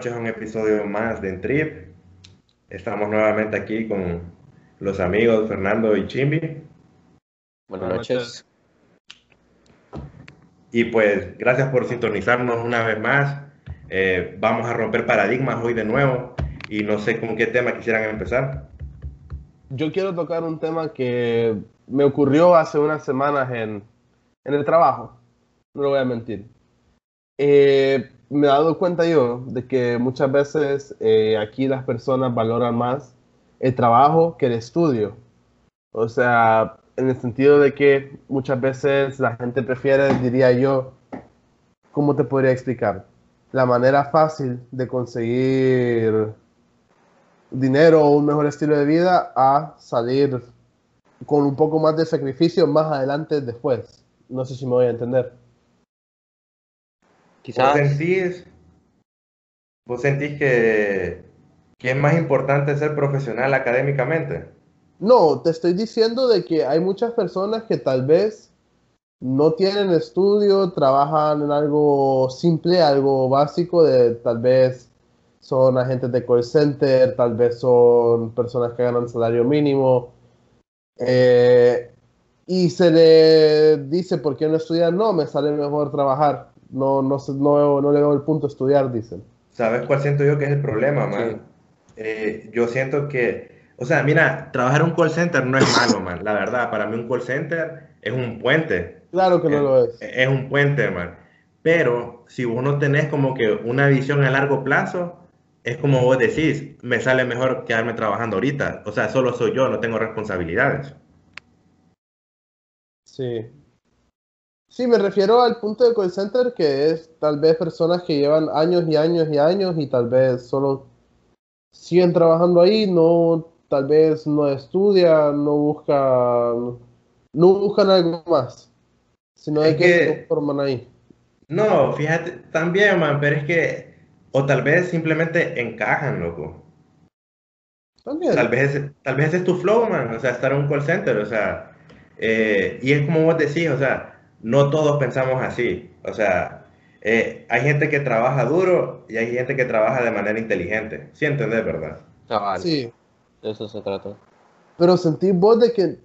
noches a un episodio más de Trip. Estamos nuevamente aquí con los amigos Fernando y Chimbi. Buenas noches. Y pues gracias por sintonizarnos una vez más. Eh, vamos a romper paradigmas hoy de nuevo y no sé con qué tema quisieran empezar. Yo quiero tocar un tema que me ocurrió hace unas semanas en, en el trabajo. No lo voy a mentir. Eh, me he dado cuenta yo de que muchas veces eh, aquí las personas valoran más el trabajo que el estudio. O sea, en el sentido de que muchas veces la gente prefiere, diría yo, ¿cómo te podría explicar? La manera fácil de conseguir dinero o un mejor estilo de vida a salir con un poco más de sacrificio más adelante después. No sé si me voy a entender. Quizás. ¿Vos sentís, vos sentís que, que es más importante ser profesional académicamente? No, te estoy diciendo de que hay muchas personas que tal vez no tienen estudio, trabajan en algo simple, algo básico, de tal vez son agentes de call center, tal vez son personas que ganan salario mínimo. Eh, y se le dice, ¿por qué no estudiar? No, me sale mejor trabajar no, no, no, no le veo el punto a estudiar, dicen. ¿Sabes cuál siento yo que es el problema, man? Eh, yo siento que, o sea, mira, trabajar un call center no es malo, man. La verdad, para mí un call center es un puente. Claro que no lo es. Es un puente, man. Pero si vos no tenés como que una visión a largo plazo, es como vos decís, me sale mejor quedarme trabajando ahorita. O sea, solo soy yo, no tengo responsabilidades. Sí, Sí, me refiero al punto de call center que es tal vez personas que llevan años y años y años y tal vez solo siguen trabajando ahí, no, tal vez no estudian, no buscan, no buscan algo más, sino de que, se forman ahí. No, fíjate, también, man, pero es que, o tal vez simplemente encajan, loco. También. Tal vez, tal vez es tu flow, man, o sea, estar en un call center, o sea, eh, y es como vos decís, o sea, no todos pensamos así. O sea, eh, hay gente que trabaja duro y hay gente que trabaja de manera inteligente. ¿Sí entendés, verdad? Sí. eso se trata. Pero sentís vos de que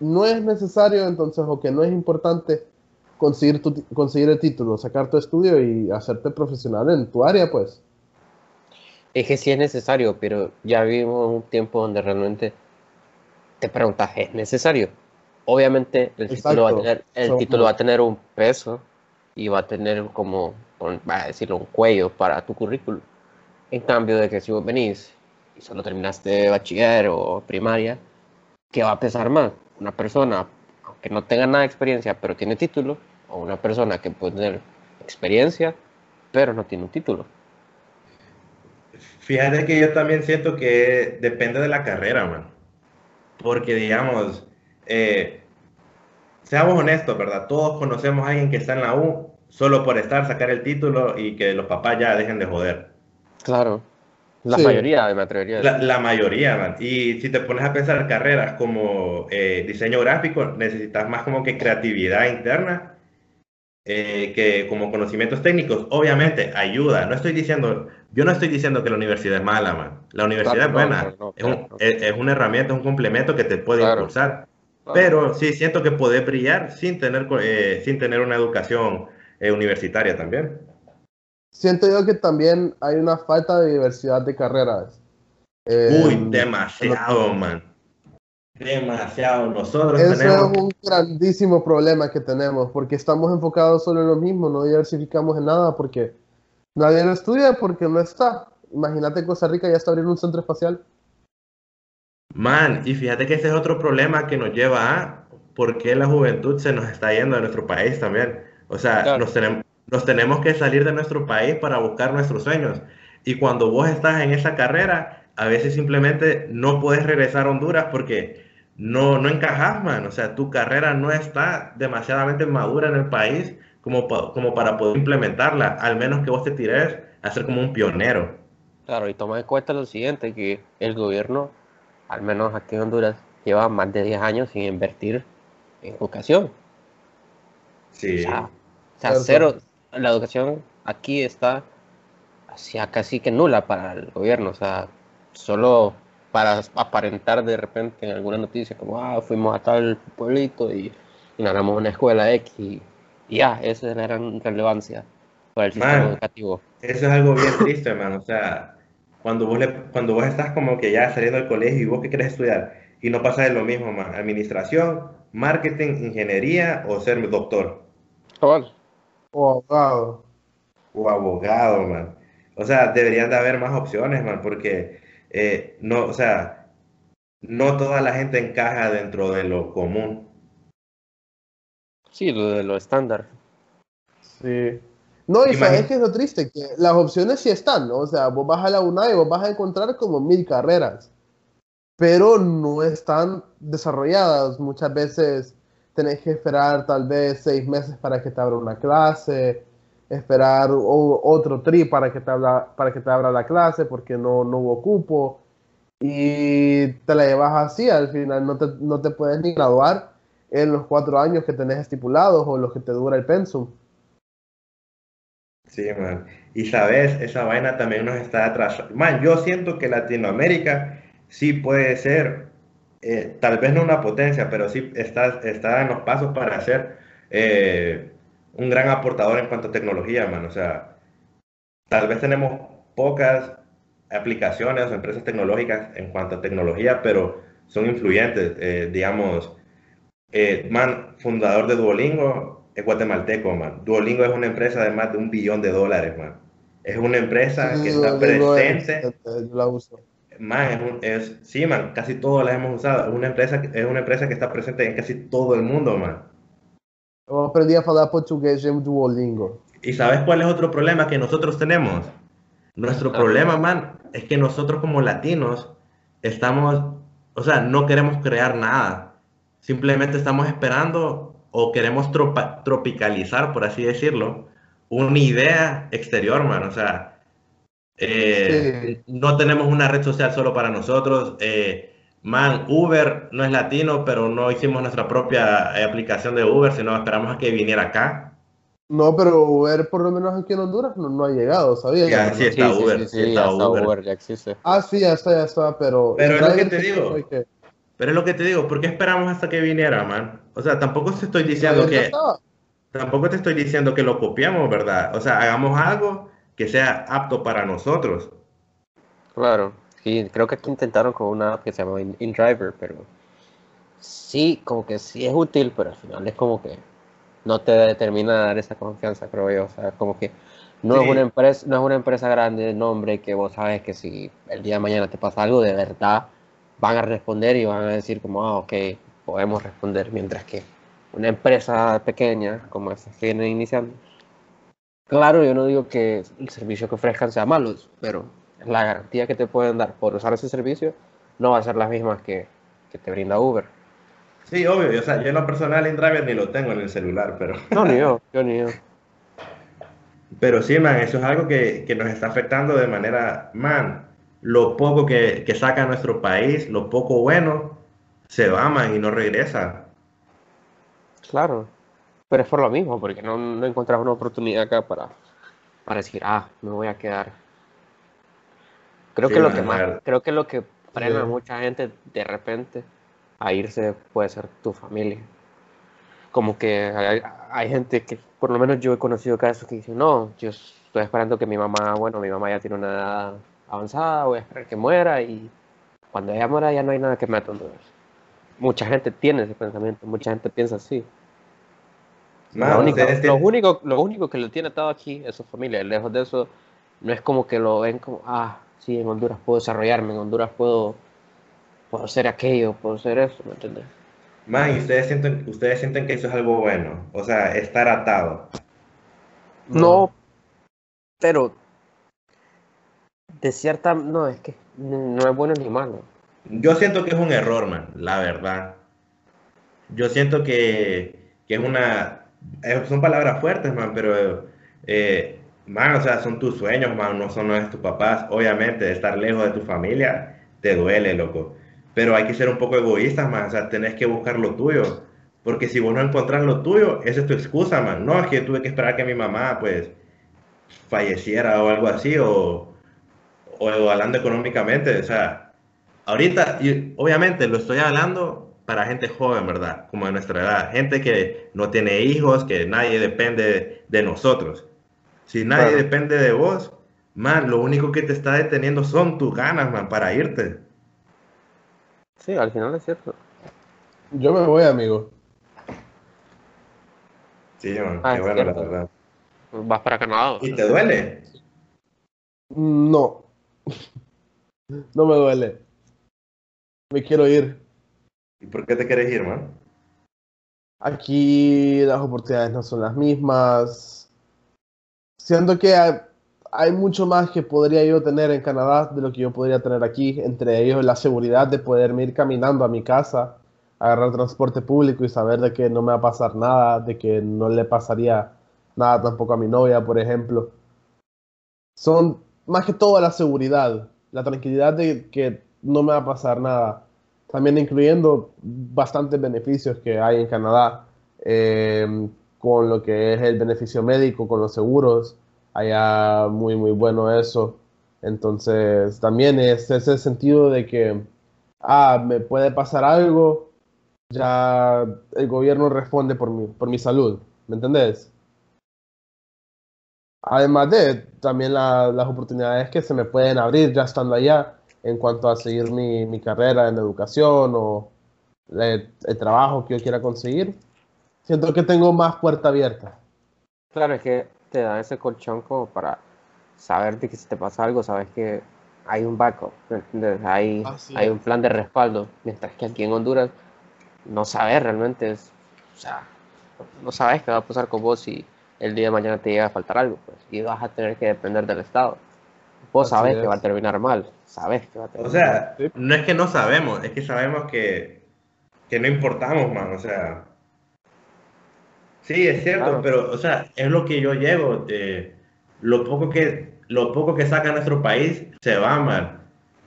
no es necesario entonces o que no es importante conseguir, tu, conseguir el título, sacar tu estudio y hacerte profesional en tu área, pues. Es que sí es necesario, pero ya vivimos un tiempo donde realmente te preguntas, ¿es necesario? Obviamente el, título va, a tener, el título va a tener un peso y va a tener como, va a decirlo, un cuello para tu currículum. En cambio de que si vos venís y solo terminaste bachiller o primaria, ¿qué va a pesar más? Una persona que no tenga nada de experiencia pero tiene título, o una persona que puede tener experiencia pero no tiene un título. Fíjate que yo también siento que depende de la carrera, man. Porque, digamos, eh, seamos honestos, ¿verdad? Todos conocemos a alguien que está en la U solo por estar, sacar el título y que los papás ya dejen de joder. Claro. La mayoría, me atrevería. La, la, mayoría, man. Y si te pones a pensar carreras como eh, diseño gráfico, necesitas más como que creatividad interna eh, que como conocimientos técnicos. Obviamente, ayuda. No estoy diciendo, yo no estoy diciendo que la universidad es mala, man. La universidad es buena. es, un, es, una herramienta, es un complemento que te puede impulsar. Pero sí siento que puede brillar sin tener, eh, sin tener una educación eh, universitaria también. Siento yo que también hay una falta de diversidad de carreras. Eh, Uy, demasiado, man. Demasiado. Nosotros Eso es un grandísimo problema que tenemos, porque estamos enfocados solo en lo mismo, no diversificamos en nada, porque nadie lo estudia porque no está. Imagínate Costa Rica ya está abriendo un centro espacial. Man, y fíjate que ese es otro problema que nos lleva a por qué la juventud se nos está yendo de nuestro país también. O sea, nos, tenemos, nos tenemos que salir de nuestro país para buscar nuestros sueños. Y cuando vos estás en esa carrera, a veces simplemente no puedes regresar a Honduras porque no, no encajas, man. O sea, tu carrera no está demasiadamente madura en el país como, como para poder implementarla, al menos que vos te tires a ser como un pionero. Claro, y toma en cuenta lo siguiente, que el gobierno al menos aquí en Honduras, lleva más de 10 años sin invertir en educación. Sí. O sea, cero. La educación aquí está hacía casi que nula para el gobierno, o sea, solo para aparentar de repente en alguna noticia como, ah, fuimos a tal pueblito y, ganamos una escuela X y, ya, esa es la gran relevancia para el sistema educativo. Eso es algo bien triste, hermano, o sea, cuando vos, le, cuando vos estás como que ya saliendo del colegio y vos que querés estudiar y no pasa de lo mismo, man, administración, marketing, ingeniería o ser doctor. O abogado. O abogado, man. O sea, deberían de haber más opciones, man, porque eh, no, o sea, no toda la gente encaja dentro de lo común. Sí, lo de lo estándar. Sí. No, y sabes que es lo triste, que las opciones sí están, ¿no? O sea, vos vas a la UNA y vos vas a encontrar como mil carreras, pero no están desarrolladas. Muchas veces tenés que esperar tal vez seis meses para que te abra una clase, esperar otro tri para que te abra, para que te abra la clase porque no, no hubo cupo y te la llevas así, al final no te, no te puedes ni graduar en los cuatro años que tenés estipulados o los que te dura el pensum. Sí, man. Y sabes, esa vaina también nos está atrasando. Man, yo siento que Latinoamérica sí puede ser, eh, tal vez no una potencia, pero sí está, está en los pasos para ser eh, un gran aportador en cuanto a tecnología, man. O sea, tal vez tenemos pocas aplicaciones o empresas tecnológicas en cuanto a tecnología, pero son influyentes. Eh, digamos, man, fundador de Duolingo es guatemalteco, man. Duolingo es una empresa de más de un billón de dólares, man. Es una empresa que está presente. la uso. Man, es, sí, man, casi todos la hemos usado. Es una, empresa, es una empresa que está presente en casi todo el mundo, man. Yo aprendí a hablar portugués en Duolingo. ¿Y sabes cuál es otro problema que nosotros tenemos? Nuestro problema, man, es que nosotros como latinos estamos, o sea, no queremos crear nada. Simplemente estamos esperando o queremos tropicalizar, por así decirlo, una idea exterior, man. O sea, eh, no tenemos una red social solo para nosotros. Eh, man, Uber no es latino, pero no hicimos nuestra propia eh, aplicación de Uber, sino esperamos a que viniera acá. No, pero Uber, por lo menos aquí en Honduras, no, ha llegado, ¿sabías? Ya, sí, está Uber, sí, está, Uber. ya existe. Ah, sí, ya está, ya está, pero... Pero es lo que te digo. Pero es lo que te digo, ¿por qué esperamos hasta que viniera, man? O sea, tampoco te estoy diciendo que... Tampoco te estoy diciendo que lo copiamos, ¿verdad? O sea, hagamos algo que sea apto para nosotros. Claro. Sí, creo que aquí intentaron con una app que se llama InDriver, pero sí, como que sí es útil, pero al final es como que no te determina dar esa confianza, creo yo. O sea, como que no es una empresa, no es una empresa grande de nombre que vos sabes que si el día de mañana te pasa algo, de verdad van a responder y van a decir como, ah, ok, podemos responder, mientras que una empresa pequeña como esa que viene iniciando. Claro, yo no digo que el servicio que ofrezcan sea malo, pero la garantía que te pueden dar por usar ese servicio no va a ser la misma que, que te brinda Uber. Sí, obvio, o sea, yo en lo personal InDriver ni lo tengo en el celular, pero... No, ni yo, yo ni yo. Pero sí, man, eso es algo que, que nos está afectando de manera, man, lo poco que, que, saca nuestro país, lo poco bueno, se va, man, y no regresa. Claro, pero es por lo mismo, porque no, no encontramos una oportunidad acá para, para decir, ah, me voy a quedar Creo que lo que más, creo que lo que frena a mucha gente de repente a irse puede ser tu familia. Como que hay, gente que, por lo menos yo he conocido casos que dicen, no, yo estoy esperando que mi mamá, bueno, mi mamá ya tiene una edad avanzada, voy a esperar que muera y cuando ella muera ya no hay nada que me atonde. Mucha gente tiene ese pensamiento, mucha gente piensa así. lo, único, lo, único, lo único que lo tiene atado aquí es su familia. Lejos de eso, no es como que lo ven como, ah, sí, en Honduras puedo desarrollarme, en Honduras puedo, puedo hacer aquello, puedo hacer eso, ¿me entiendes? Man, ¿y ustedes sienten, ustedes sienten que eso es algo bueno? O sea, estar atado. No, pero de cierta, no, es que no es bueno ni malo. Yo siento que es un error, man, la verdad. Yo siento que, que es una, eh, son palabras fuertes, man, pero eh, man, o sea, son tus sueños, man, no son los de tus papás. Obviamente, estar lejos de tu familia te duele, loco. Pero hay que ser un poco egoísta, man, o sea, tenés que buscar lo tuyo. Porque si vos no encontrás lo tuyo, esa es tu excusa, man. No, es que tuve que esperar que mi mamá, pues, falleciera o algo así, o, o hablando económicamente, o sea, ahorita, y obviamente lo estoy hablando para gente joven, ¿verdad? Como de nuestra edad, gente que no tiene hijos, que nadie depende de nosotros. Si nadie depende de vos, man, lo único que te está deteniendo son tus ganas, man, para irte. Sí, al final es cierto. Yo me voy, amigo. Sí, man, ah, qué bueno, la verdad. Vas para Canadá. ¿Y te duele? No. No me duele. Me quiero ir. ¿Y por qué te quieres ir, man? Aquí las oportunidades no son las mismas. Siento que hay, mucho más que podría yo tener en Canadá de lo que yo podría tener aquí. Entre ellos la seguridad de poderme ir caminando a mi casa, agarrar transporte público y saber de que no me va a pasar nada, de que no le pasaría nada tampoco a mi novia, por ejemplo. Son más que todo la seguridad, la tranquilidad de que no me va a pasar nada. También incluyendo bastantes beneficios que hay en Canadá, em, con lo que es el beneficio médico, con los seguros. Allá muy, muy bueno eso. Entonces, también es ese sentido de que, ah, me puede pasar algo, ya el gobierno responde por mi, por mi salud. ¿Me entendés? Además de también las oportunidades que se me pueden abrir ya estando allá en cuanto a seguir mi, carrera en educación o el, trabajo que yo quiera conseguir, siento que tengo más puerta abierta. Claro, es que te da ese colchón como para saber que si te pasa algo, sabes que hay un backup, hay, hay un plan de respaldo, mientras que aquí en Honduras no sabes realmente, o sea, no sabes qué va a pasar con vos si el día de mañana te llega a faltar algo, pues, y vas a tener que depender del Estado. Vos sabes que va a terminar mal, sabes que va a terminar O sea, no es que no sabemos, es que sabemos que, que no importamos, man, o sea. Sí, es cierto, pero, o sea, es lo que yo llevo, de lo poco que, lo poco que saca nuestro país se va, mal.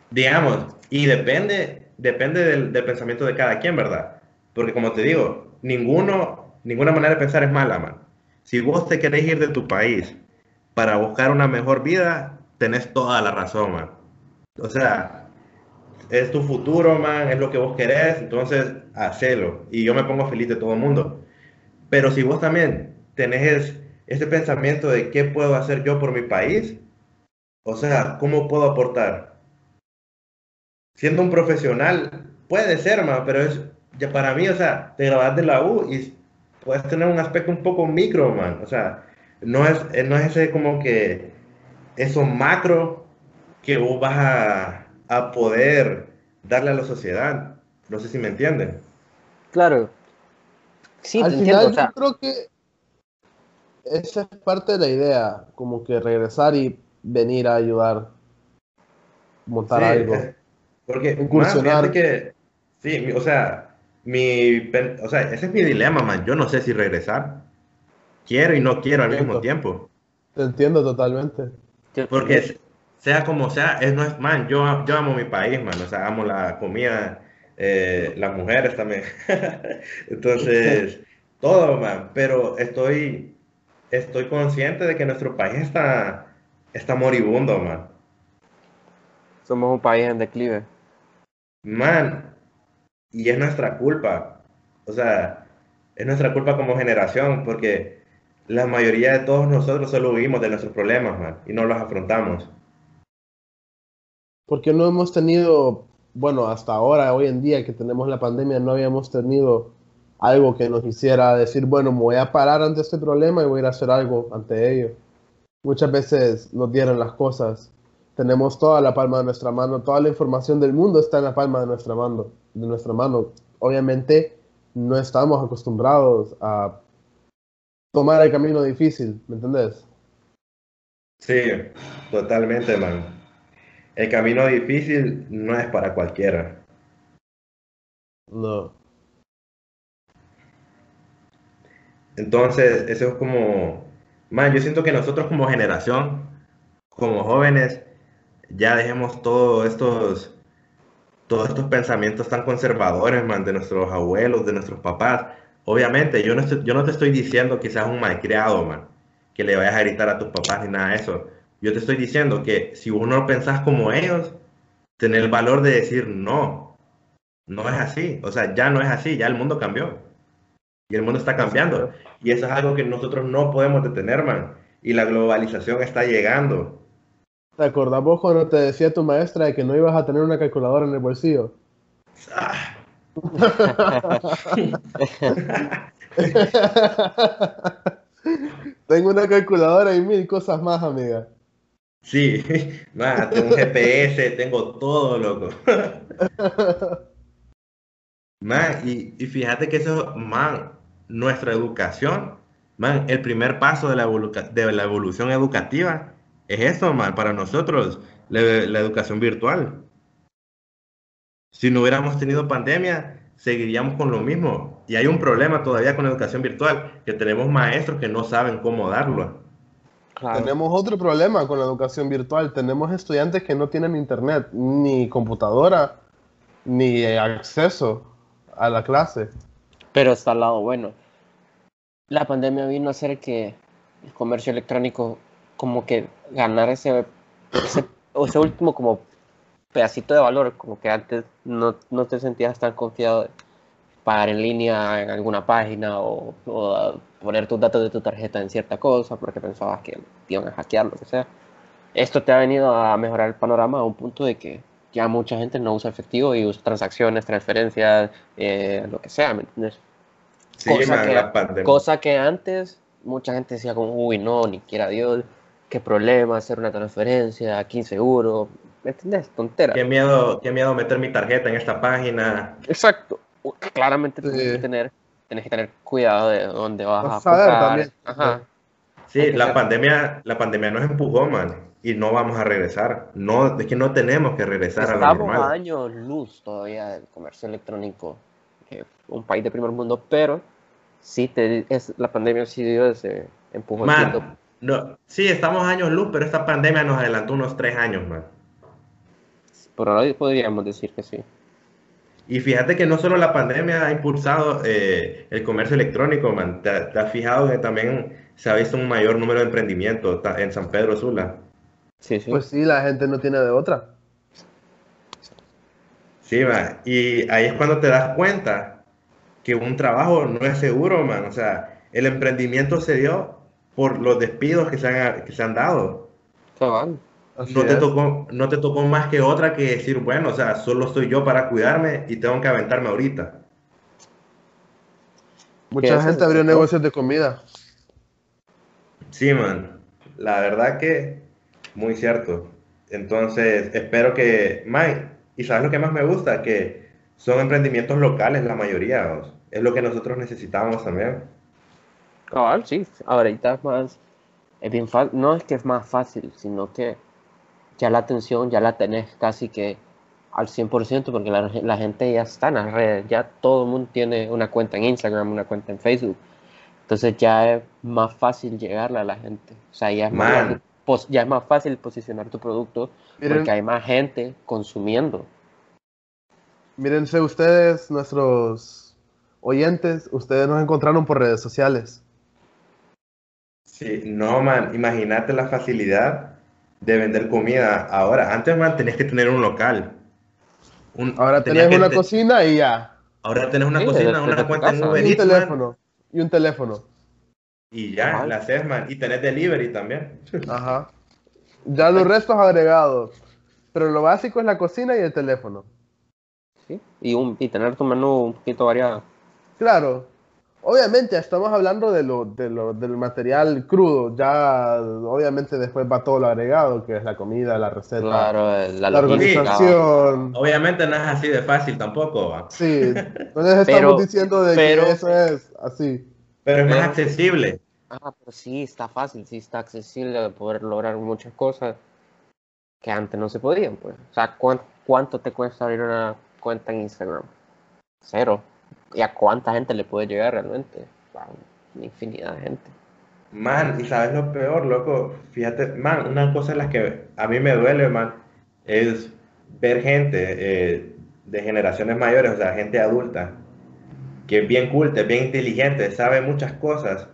Digamos, y depende, depende del, del pensamiento de cada quien, ¿verdad? Porque como te digo, ninguno, ninguna manera de pensar es mala, man. Si vos te querés ir de tu país para buscar una mejor vida, tenés toda la razón, man. O sea, es tu futuro, man, es lo que vos querés, entonces hacelo. Y yo me pongo feliz de todo el mundo. Pero si vos también tenés ese pensamiento de qué puedo hacer yo por mi país, o sea, ¿cómo puedo aportar? Siendo un profesional, puede ser, man, pero es ya para mí, o sea, te grabas de la U y puedes tener un aspecto un poco micro, man. O sea, no es, eh, no es ese como que eso macro que vos vas a, a poder darle a la sociedad. No sé si me entienden. Claro. Sí, Al final yo creo que esa es parte de la idea, como que regresar y venir a ayudar, montar algo. Porque, incursionar. que, sí, o sea, mi, o sea, ese es mi dilema, man. Yo no sé si regresar. Quiero y no quiero al mismo tiempo. Te entiendo totalmente. Porque sea como sea, es no es, man, yo, yo amo mi país, man. O sea, amo la comida, eh, las mujeres también. Entonces, todo, man. Pero estoy, estoy consciente de que nuestro país está, está moribundo, man. Somos un país en declive. Man, y es nuestra culpa. O sea, es nuestra culpa como generación porque la mayoría de todos nosotros solo huimos de nuestros problemas, man, y no los afrontamos. Porque no hemos tenido, bueno, hasta ahora, hoy en día que tenemos la pandemia, no habíamos tenido algo que nos hiciera decir, bueno, me voy a parar ante este problema y voy a a hacer algo ante ello. Muchas veces nos dieron las cosas tenemos toda la palma de nuestra mano, toda la información del mundo está en la palma de nuestra mano, de nuestra mano. Obviamente no estamos acostumbrados a tomar el camino difícil, ¿me entendés? Sí, totalmente, man. El camino difícil no es para cualquiera. No. Entonces, eso es como, man, yo siento que nosotros como generación, como jóvenes, ya dejemos todos estos, todos estos pensamientos tan conservadores, man, de nuestros abuelos, de nuestros papás. Obviamente, yo no, yo no te estoy diciendo que seas un malcriado, man, que le vayas a gritar a tus papás ni nada de eso. Yo te estoy diciendo que si vos no pensás como ellos, tener el valor de decir no. No es así. O sea, ya no es así, ya el mundo cambió. Y el mundo está cambiando. Y eso es algo que nosotros no podemos detener, man. Y la globalización está llegando. ¿Te acordás vos cuando te decía tu maestra de que no ibas a tener una calculadora en el bolsillo? Ah. Tengo una calculadora y mil cosas más, amiga. Sí, tengo un GPS, tengo todo, loco. Man, y, y, fíjate que eso, man, nuestra educación, man, el primer paso de la, de la evolución educativa es eso, man, para nosotros, la, la educación virtual. Si no hubiéramos tenido pandemia, seguiríamos con lo mismo. Y hay un problema todavía con la educación virtual, que tenemos maestros que no saben cómo darlo. Tenemos otro problema con la educación virtual. Tenemos estudiantes que no tienen internet, ni computadora, ni acceso a la clase. Pero está al lado bueno. La pandemia vino a hacer que el comercio electrónico como que ganara ese, ese, ese último como pedacito de valor, como que antes no, no te sentías tan confiado de pagar en línea en alguna página o, poner tus datos de tu tarjeta en cierta cosa porque pensabas que te iban a hackear, lo que sea. Esto te ha venido a mejorar el panorama a un punto de que ya mucha gente no usa efectivo y usa transacciones, transferencias, eh, lo que sea, ¿me entiendes? cosa, que, cosa que antes mucha gente decía como, uy, no, ni quiera Dios, qué problema hacer una transferencia, aquí inseguro, ¿Me entiendes? Tontera. Qué miedo, qué miedo meter mi tarjeta en esta página. Exacto. Claramente tienes, que tener, tienes que tener cuidado de dónde vas, a También. Ajá. Sí, la pandemia, la pandemia nos empujó, man, y no vamos a regresar. No, es que no tenemos que regresar a la normal. Estamos años luz todavía del comercio electrónico, un país de primer mundo, pero sí, te, es, la pandemia sí dio ese empujón. No, sí, estamos años luz, pero esta pandemia nos adelantó unos tres años, man. Por ahora podríamos decir que sí. Y fíjate que no solo la pandemia ha impulsado eh, el comercio electrónico, man. ¿Te, has fijado que también se ha visto un mayor número de emprendimientos en San Pedro Sula? Sí, sí. Pues sí, la gente no tiene de otra. Sí, man. Y ahí es cuando te das cuenta que un trabajo no es seguro, man. O sea, el emprendimiento se dio por los despidos que se han, que se han dado. Cabal no te, tocó, no te tocó más que otra que decir, bueno, o sea, solo estoy yo para cuidarme y tengo que aventarme ahorita. Mucha gente abrió negocios de comida. Sí, man. La verdad que muy cierto. Entonces, espero que, Mike, y sabes lo que más me gusta, que son emprendimientos locales la mayoría. Es lo que nosotros necesitamos también. Cabal, sí. Ahorita es más, es bien fácil. No es que es más fácil, sino que ya la atención ya la tenés casi que al 100% porque la, gente ya está en las redes, ya todo el mundo tiene una cuenta en Instagram, una cuenta en Facebook. Entonces ya es más fácil llegarle a la gente. O sea, ya es, más, ya es más fácil posicionar tu producto porque hay más gente consumiendo. Mírense ustedes, nuestros oyentes, ustedes nos encontraron por redes sociales. Sí, no, man, imagínate la facilidad de vender comida. Ahora, antes man, tenías que tener un local. ahora tenés una cocina y ya. Ahora tenés una cocina, una cuenta en Uber Y un teléfono. Y un teléfono. Y ya, la haces, man. Y tenés delivery también. Ajá. Ya los restos agregados. Pero lo básico es la cocina y el teléfono. Sí. Y, un, y tener tu menú un poquito variado. Claro. Obviamente estamos hablando de lo, de lo, del material crudo, ya obviamente después va todo lo agregado, que es la comida, la receta, la, organización. Obviamente no es así de fácil tampoco. Sí, entonces estamos diciendo de que eso es así. Pero es más accesible. Ah, pero sí, está fácil, sí está accesible de poder lograr muchas cosas que antes no se podían, pues. O sea, ¿cuánto, cuánto te cuesta abrir una cuenta en Instagram? Cero y a cuánta gente le puede llegar realmente. una infinidad de gente. Man, y sabes lo peor, loco, fíjate, man, una cosa en la que a mí me duele, man, es ver gente eh, de generaciones mayores, o sea, gente adulta, que es bien culta, bien inteligente, sabe muchas cosas,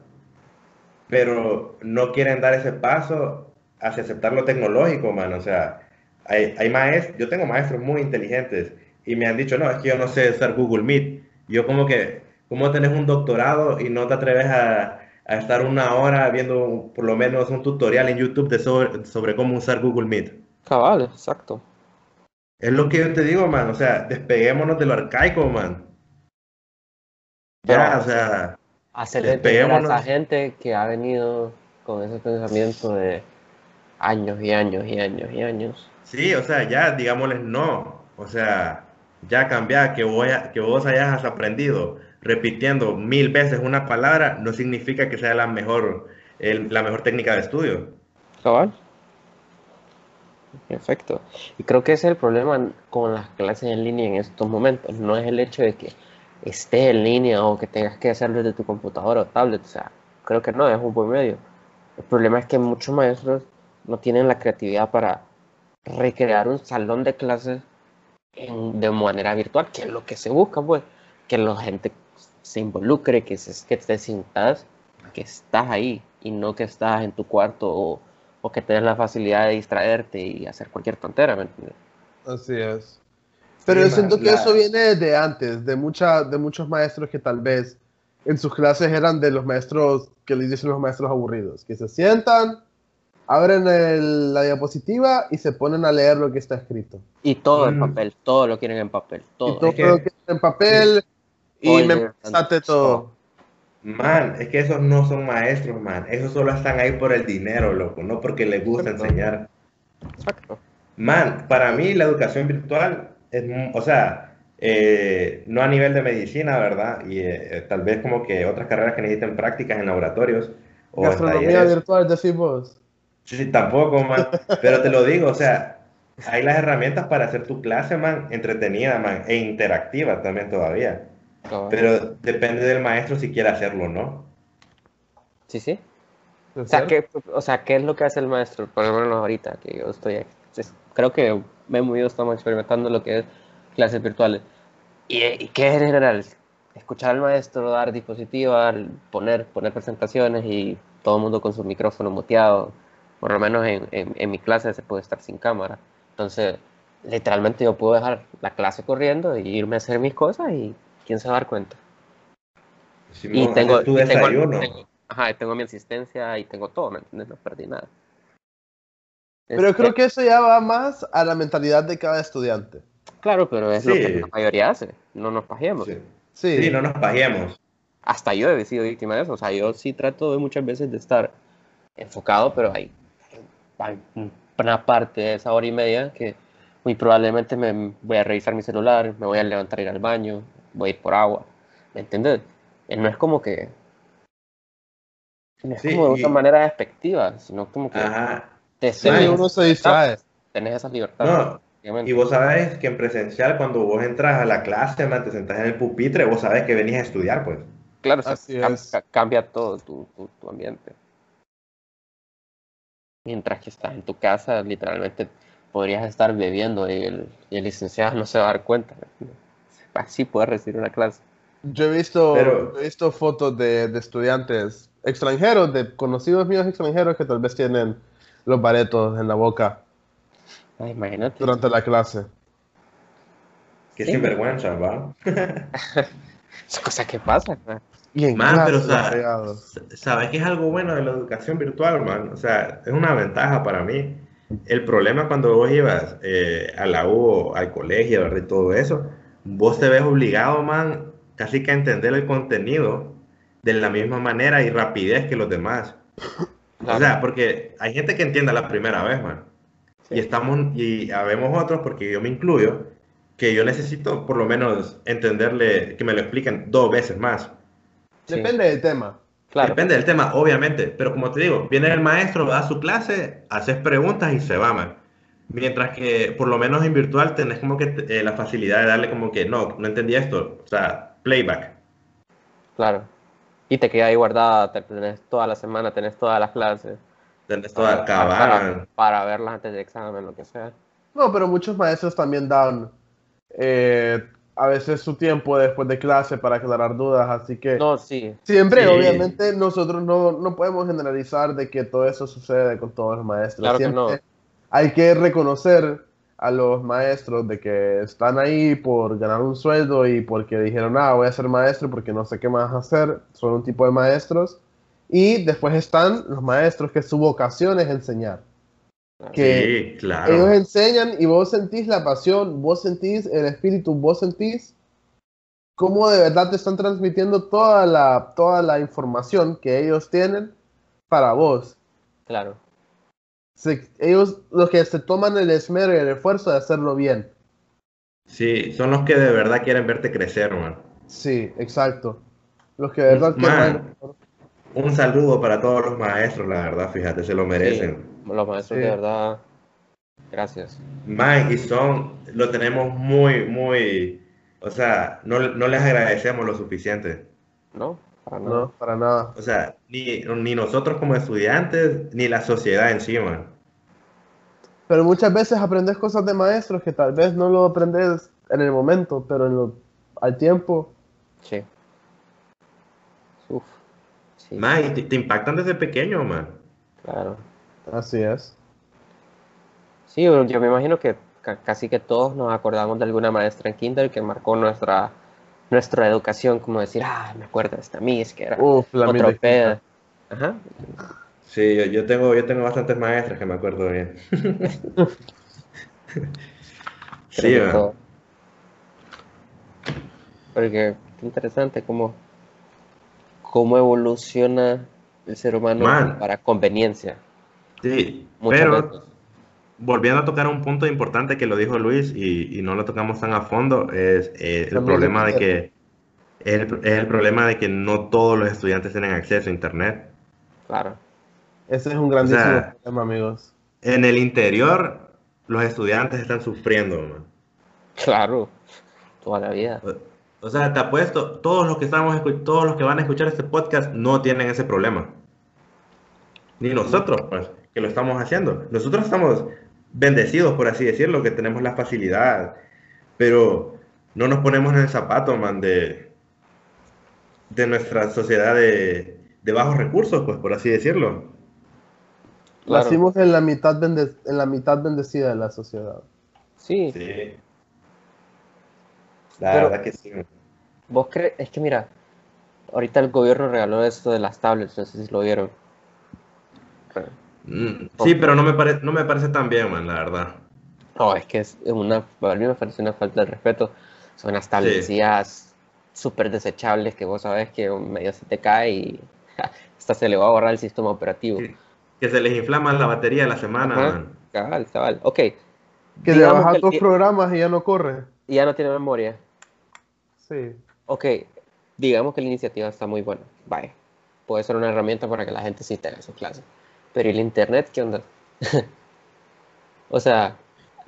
pero no quieren dar ese paso hacia aceptar lo tecnológico, man. O sea, hay, hay maestros, yo tengo maestros muy inteligentes y me han dicho, no, es que yo no sé usar Google Meet. Yo como que, ¿cómo tenés un doctorado y no te atreves a, a estar una hora viendo por lo menos un tutorial en YouTube de sobre, sobre cómo usar Google Meet? Cabal, exacto. Es lo que yo te digo, man. O sea, despeguémonos de lo arcaico, man. Ya, o sea. Hacerle a esa gente que ha venido con ese pensamiento de años y años y años y años. Sí, o sea, ya digámosles no. O sea, ya cambiar, que, voy a, que vos hayas aprendido repitiendo mil veces una palabra, no significa que sea la mejor, la mejor técnica de estudio. Cabal. Perfecto. Y creo que ese es el problema con las clases en línea en estos momentos. No es el hecho de que esté en línea o que tengas que hacerlo desde tu computadora o tablet. O sea, creo que no, es un buen medio. El problema es que muchos maestros no tienen la creatividad para recrear un salón de clases de manera virtual, que es lo que se busca, pues, que la gente se involucre, que, se, que te sientas que estás ahí y no que estás en tu cuarto o, o que tengas la facilidad de distraerte y hacer cualquier tontera, ¿me entiendes? Así es. Pero yo siento que eso viene de antes, de, mucha, de muchos maestros que tal vez en sus clases eran de los maestros que les dicen los maestros aburridos, que se sientan, abren la diapositiva y se ponen a leer lo que está escrito. Y todo en mm. papel, todo lo quieren en papel. Todo, y todo lo quieren en papel y me pasaste todo. Man, es que esos no son maestros, man. Esos solo están ahí por el dinero, loco, no porque les gusta enseñar. Exacto. Man, para mí la educación virtual es, o sea, eh, no a nivel de medicina, ¿verdad? Y eh, tal vez como que otras carreras que necesiten prácticas en laboratorios. O Gastronomía virtual, decimos. Sí, tampoco, man. Pero te lo digo, o sea, hay las herramientas para hacer tu clase, man, entretenida, man, e interactiva también todavía. Pero depende del maestro si quiere hacerlo o no. Sí, sí. O sea, ¿qué, o sea, ¿qué es lo que hace el maestro? Por lo menos ahorita, que yo estoy Creo que Memo y yo estamos experimentando lo que es clases virtuales. ¿Y, y qué en general? Escuchar al maestro dar dispositivos, poner, poner presentaciones y todo el mundo con su micrófono muteado por lo menos en, en, mi clase se puede estar sin cámara. Entonces, literalmente yo puedo dejar la clase corriendo e irme a hacer mis cosas y quién se va a dar cuenta. y tengo, tu tengo, ajá, tengo mi asistencia y tengo todo, ¿me entiendes? No perdí nada. Pero creo que eso ya va más a la mentalidad de cada estudiante. Claro, pero es lo que la mayoría hace. No nos paguemos. Sí. sí. no nos paguemos. Hasta yo he sido víctima de eso. O sea, yo sí trato muchas veces de estar enfocado, pero hay una parte de esa hora y media que muy probablemente me voy a revisar mi celular, me voy a levantar a ir al baño, voy a ir por agua. ¿Me entiendes? Eh, no es como que. No es como de una manera despectiva, sino como que. Te sí, uno se distrae. Tenés esa libertad. y vos sabés que en presencial, cuando vos entras a la clase, te sentás en el pupitre, vos sabés que venís a estudiar, pues. Claro, cambia todo tu, tu ambiente mientras que estás en tu casa, literalmente podrías estar bebiendo y el, licenciado no se va a dar cuenta. Así puedes recibir una clase. Yo he visto, he visto fotos de, estudiantes extranjeros, de conocidos míos extranjeros que tal vez tienen los baretos en la boca. imagínate. Durante la clase. Qué sinvergüenza, ¿va? es cosa que pasa. Man, pero ¿sabes que es algo bueno de la educación virtual, man? O sea, es una ventaja para mí. El problema cuando vos ibas eh, a la U al colegio, ¿verdad? Y todo eso, vos te ves obligado, man, casi que a entender el contenido de la misma manera y rapidez que los demás. O sea, porque hay gente que entiende la primera vez, man. Y estamos, y habemos otros, porque yo me incluyo, que yo necesito por lo menos entenderle, que me lo expliquen dos veces más. Depende del tema. Claro. Depende del tema, obviamente. Pero como te digo, viene el maestro, da su clase, haces preguntas y se va, man. Mientras que por lo menos en virtual tenés como que eh, la facilidad de darle como que no, no entendí esto. O sea, playback. Claro. Y te queda ahí guardada, tenés toda la semana, tenés todas las clases. Tenés todas, para, para, para, verlas antes del examen, lo que sea. No, pero muchos maestros también dan eh, a veces su tiempo después de clase para aclarar dudas, así que no, sí. siempre, obviamente, nosotros no, no, podemos generalizar de que todo eso sucede con todos los maestros. Claro que no. Hay que reconocer a los maestros de que están ahí por ganar un sueldo y porque dijeron, ah, voy a ser maestro porque no sé qué más hacer, son un tipo de maestros. Y después están los maestros que su vocación es enseñar. Que sí, claro. ellos enseñan y vos sentís la pasión, vos sentís el espíritu, vos sentís cómo de verdad te están transmitiendo toda la, toda la información que ellos tienen para vos. Claro. ellos los que se toman el esmero y el esfuerzo de hacerlo bien. Sí, son los que de verdad quieren verte crecer, man. Sí, exacto. Los que de verdad quieren un saludo para todos los maestros, la verdad, fíjate, se lo merecen. los maestros de verdad, gracias. Mike y Son, lo tenemos muy, muy, o sea, no, les agradecemos lo suficiente. No, para nada. No, para nada. O sea, ni, ni nosotros como estudiantes, ni la sociedad encima. Pero muchas veces aprendes cosas de maestros que tal vez no lo aprendes en el momento, pero en lo, al tiempo. Sí. Uf. Sí. te, impactan desde pequeño, man. Claro. Así es. Sí, yo me imagino que casi que todos nos acordamos de alguna maestra en kinder que marcó nuestra nuestra educación, como decir, ah, me acuerdo de esta Miss que era Uf, la otro Ajá. Sí, yo, yo, tengo, yo tengo bastantes maestras que me acuerdo bien. sí. Porque qué interesante cómo cómo evoluciona el ser humano para conveniencia. Sí, pero volviendo a tocar un punto importante que lo dijo Luis y, no lo tocamos tan a fondo, es, el problema de que es el, problema de que no todos los estudiantes tienen acceso a internet. Claro. Ese es un grandísimo problema, amigos. En el interior, los estudiantes están sufriendo. Claro, toda la vida. O sea, te apuesto, todos los que estamos todos los que van a escuchar este podcast no tienen ese problema. Ni nosotros, pues, que lo estamos haciendo. Nosotros estamos bendecidos, por así decirlo, que tenemos la facilidad, pero no nos ponemos en el zapato, man, de, de nuestra sociedad de, bajos recursos, pues, por así decirlo. Nacimos en la mitad en la mitad bendecida de la sociedad. Sí. Sí. La verdad que sí. ¿Vos crees? Es que mira, ahorita el gobierno regaló esto de las tablets, no sé si lo vieron. Mm, sí, pero no me, parece no me parece tan bien, man, la verdad. No, es que es una, a mí me parece una falta de respeto. Son unas tablets súper desechables que vos sabes que medio se te cae y hasta se le va a borrar el sistema operativo. Que, se les inflama la batería de la semana, man. Cabal, cabal. Ok. Que le bajas dos programas y ya no corre. Y ya no tiene memoria. Sí. Ok, digamos que la iniciativa está muy buena. Vaya, puede ser una herramienta para que la gente se integre en su clase. Pero el Internet qué onda? o sea,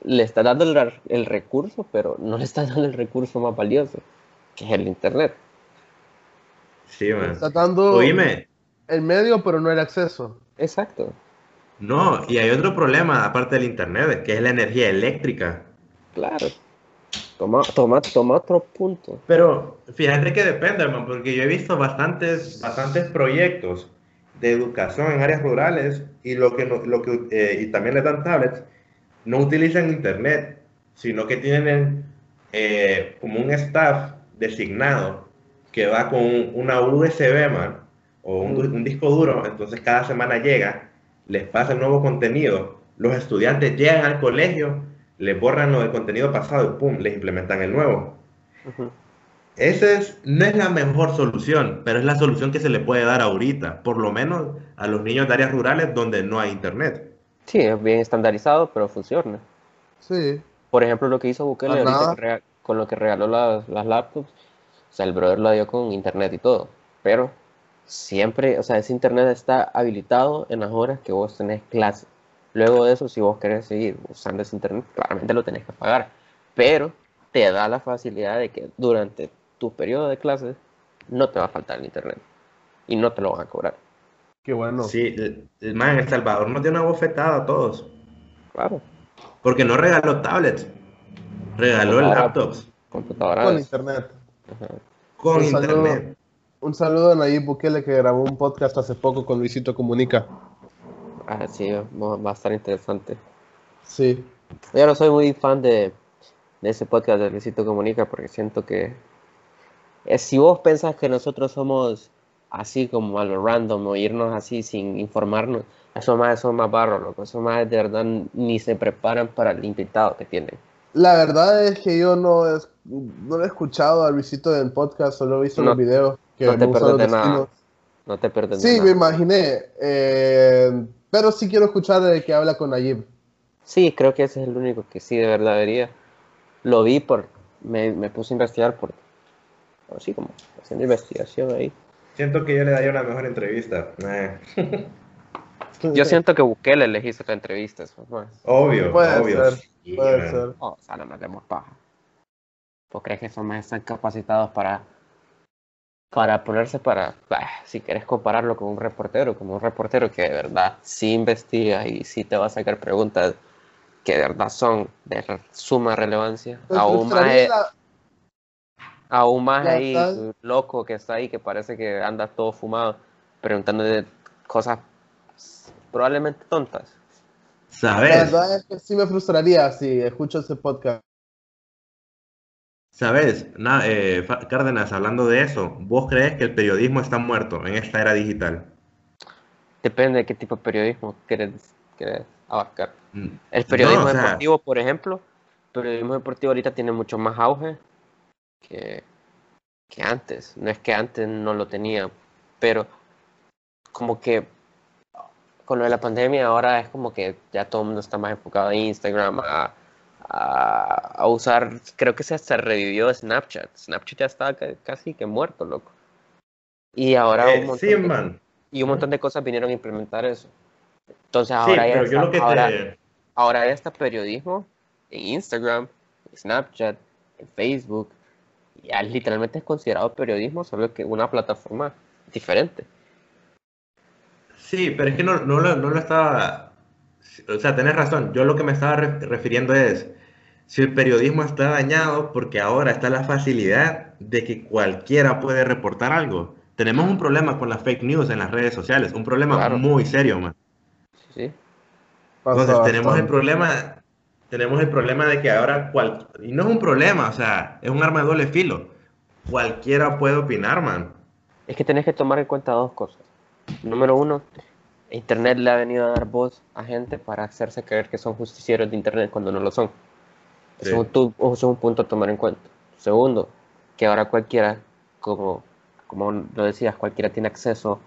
le está dando el, recurso, pero no le está dando el recurso más valioso, que es el Internet. Sí, man. Está dando el medio, pero no el acceso. Exacto. No, y hay otro problema aparte del Internet, que es la energía eléctrica. Claro. Toma, toma, toma otro punto. Pero fíjate que depende, hermano, porque yo he visto bastantes, bastantes proyectos de educación en áreas rurales y lo que, lo que eh, y también les dan tablets, no utilizan internet, sino que tienen eh, como un staff designado que va con una USB, man, o un, un, disco duro, entonces cada semana llega, les pasa el nuevo contenido, los estudiantes llegan al colegio les borran lo del contenido pasado y pum, les implementan el nuevo. Esa es, no es la mejor solución, pero es la solución que se le puede dar ahorita, por lo menos a los niños de áreas rurales donde no hay internet. Sí, es bien estandarizado, pero funciona. Sí. Por ejemplo, lo que hizo Bukele con lo que regaló las, las laptops, o sea, el brother lo dio con internet y todo, pero siempre, o sea, ese internet está habilitado en las horas que vos tenés clase. Luego de eso, si vos querés seguir usando ese internet, claramente lo tenés que pagar. Pero te da la facilidad de que durante tu periodo de clases no te va a faltar el internet. Y no te lo van a cobrar. Qué bueno. Sí, el, man en El Salvador nos dio una bofetada a todos. Claro. Porque no regaló tablets, regaló laptops. computadora. Con internet. Con internet. un saludo a Nayib Bukele que grabó un podcast hace poco con Luisito Comunica. Ah, sí, va a estar interesante. Sí. Yo no soy muy fan de, de ese podcast de Luisito Comunica porque siento que si vos pensás que nosotros somos así como a lo random o irnos así sin informarnos, eso más, eso más barro, loco. Eso más de verdad ni se preparan para el invitado que tienen. La verdad es que yo no, no he escuchado a Luisito en podcast, solo he visto los videos. Que no te pierdes de nada. No te pierdes Sí, me imaginé. Eh, pero sí quiero escuchar de que habla con Nayib. Sí, creo que ese es el único que sí de verdad debería. Lo vi por. Me, me puse a investigar por. Así como haciendo investigación ahí. Siento que yo le daría una mejor entrevista. Yo siento que Bukele le hizo la entrevista. Obvio, puede obvio. Ser, puede ser. Oh, o sea, no nos demos paja. ¿Vos crees que son más están capacitados para para ponerse para, si quieres compararlo con un reportero, como un reportero que de verdad sí investiga y sí te va a sacar preguntas que de verdad son de suma relevancia, pues, aún más, aún más ahí loco que está ahí, que parece que anda todo fumado, preguntándole cosas probablemente tontas. ¿Sabes? La verdad es que sí me frustraría si escucho ese podcast. Sabes, eh, Cárdenas, hablando de eso, ¿vos crees que el periodismo está muerto en esta era digital? Depende de qué tipo de periodismo quieres, abarcar. Mm, el periodismo deportivo, por ejemplo, el periodismo deportivo ahorita tiene mucho más auge que, que antes. No es que antes no lo tenía, pero como que con lo de la pandemia ahora es como que ya todo el mundo está más enfocado en Instagram, a a, usar, creo que se hasta revivió Snapchat. Snapchat ya estaba casi que muerto, loco. Y ahora un montón de, y un montón de cosas vinieron a implementar eso. Entonces ahora ya está, ahora, está periodismo en Instagram, en Snapchat, en Facebook. Ya literalmente es considerado periodismo, solo que una plataforma diferente. Sí, pero es que no, no, lo, no lo estaba. O sea, tenés razón. Yo lo que me estaba refiriendo es si el periodismo está dañado porque ahora está la facilidad de que cualquiera puede reportar algo. Tenemos un problema con las fake news en las redes sociales, un problema muy serio, man. Sí. Entonces tenemos el problema, tenemos el problema de que ahora cual, y no es un problema, o sea, es un arma de doble filo. Cualquiera puede opinar, man. Es que tenés que tomar en cuenta dos cosas. Número uno, Internet le ha venido a dar voz a gente para hacerse creer que son justicieros de Internet cuando no lo son. Eso, es un, punto a tomar en cuenta. Segundo, que ahora cualquiera, como, como lo decías, cualquiera tiene acceso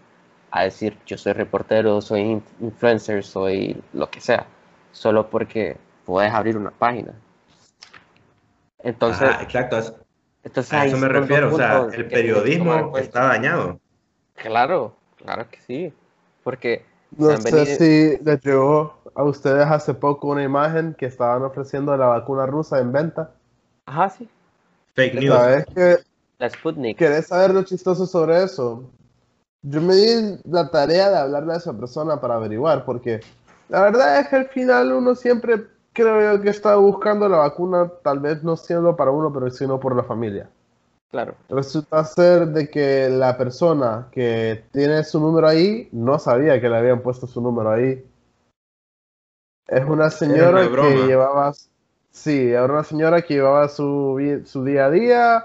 a decir yo soy reportero, soy influencer, soy lo que sea, solo porque puedes abrir una página. Entonces, exacto. Entonces, a eso me refiero, o sea, el periodismo está dañado. Claro, claro que sí, porque... No sé si les llegó a ustedes hace poco una imagen que estaban ofreciendo la vacuna rusa en venta. Ajá, sí. Fake news. ¿Sabes que La Sputnik. ¿Querés saber lo chistoso sobre eso? Yo me di la tarea de hablarle a esa persona para averiguar, porque la verdad es que al final uno siempre creo que está buscando la vacuna, tal vez no siendo para uno, pero sino por la familia. Claro. Resulta ser de que la persona que tiene su número ahí no sabía que le habían puesto su número ahí. Es una señora que llevaba, sí, era una señora que llevaba su, su día a día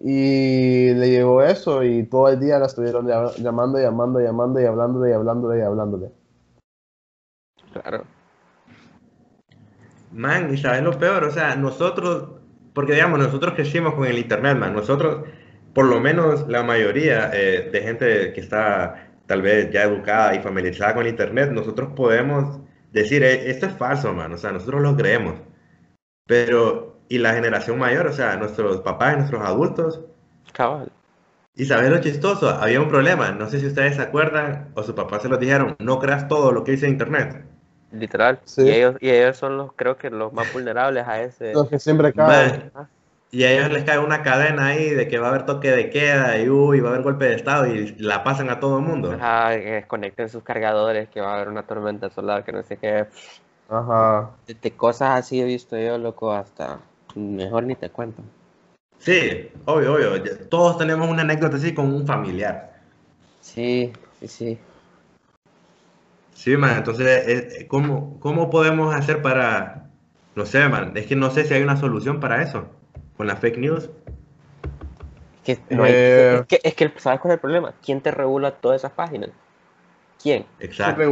y le llegó eso y todo el día la estuvieron llamando, llamando, llamando y hablándole y hablándole y hablándole. Claro. Man, y sabes lo peor, o sea, nosotros, porque digamos, nosotros crecimos con el internet, man, nosotros, por lo menos la mayoría eh, de gente que está tal vez ya educada y familiarizada con el internet, nosotros podemos decir, eh, esto es falso, man, o sea, nosotros lo creemos. Pero, y la generación mayor, o sea, nuestros papás, nuestros adultos. Cabal. Y sabes lo chistoso, había un problema, no sé si ustedes se acuerdan o sus papás se lo dijeron, no creas todo lo que dice internet. Literal. Y, ellos, y ellos son los, creo que los más vulnerables a ese. Los que siempre caen. Y a ellos les cae una cadena ahí de que va a haber toque de queda y uy, va a haber golpe de estado y la pasan a todo el mundo. Ajá, que desconecten sus cargadores, que va a haber una tormenta solar, que no sé qué. Ajá. De, cosas así he visto yo, loco, hasta mejor ni te cuento. Sí, obvio, obvio. Todos tenemos una anécdota así con un familiar. Sí, sí, sí. Sí, man, entonces, eh, ¿cómo, ¿cómo podemos hacer para, no sé, man, es que no sé si hay una solución para eso, con las fake news? Que no hay, eh, es, que, es que, ¿sabes cuál es el problema? ¿Quién te regula todas esas páginas? ¿Quién? Exacto.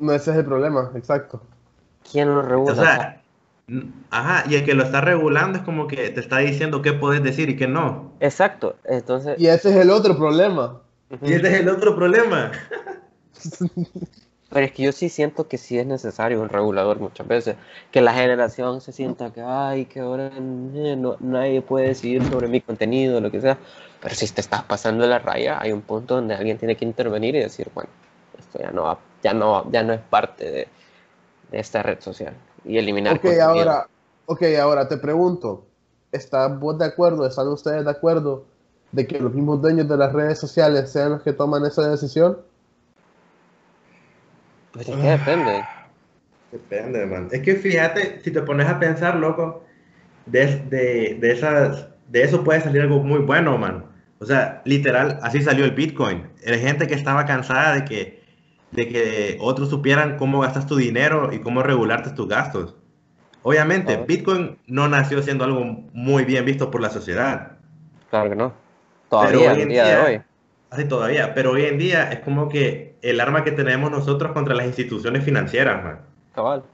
No, ese es el problema, exacto. ¿Quién lo regula? O sea, ajá, y el que lo está regulando es como que te está diciendo qué puedes decir y qué no. Exacto, entonces... Y ese es el otro problema. Y ese es el otro problema. Pero es que yo sí siento que sí es necesario un regulador muchas veces. Que la generación se sienta que, ay, que ahora eh, no, nadie puede decidir sobre mi contenido, lo que sea. Pero si te estás pasando la raya, hay un punto donde alguien tiene que intervenir y decir, bueno, esto ya no, ya no, ya no es parte de, de esta red social. Y eliminar. Ok, ahora, okay, ahora te pregunto, ¿estás vos de acuerdo, están ustedes de acuerdo de que los mismos dueños de las redes sociales sean los que toman esa decisión? Pues es que depende. Depende, man. Es que fíjate, si te pones a pensar, loco, de, de, de, esas, de eso puede salir algo muy bueno, man. O sea, literal, así salió el Bitcoin. Era gente que estaba cansada de que, de que otros supieran cómo gastas tu dinero y cómo regularte tus gastos. Obviamente, Bitcoin no nació siendo algo muy bien visto por la sociedad. Claro que no. Todavía, en día, de hoy. Así todavía, pero hoy en día es como que el arma que tenemos nosotros contra las instituciones financieras, man. Cabal.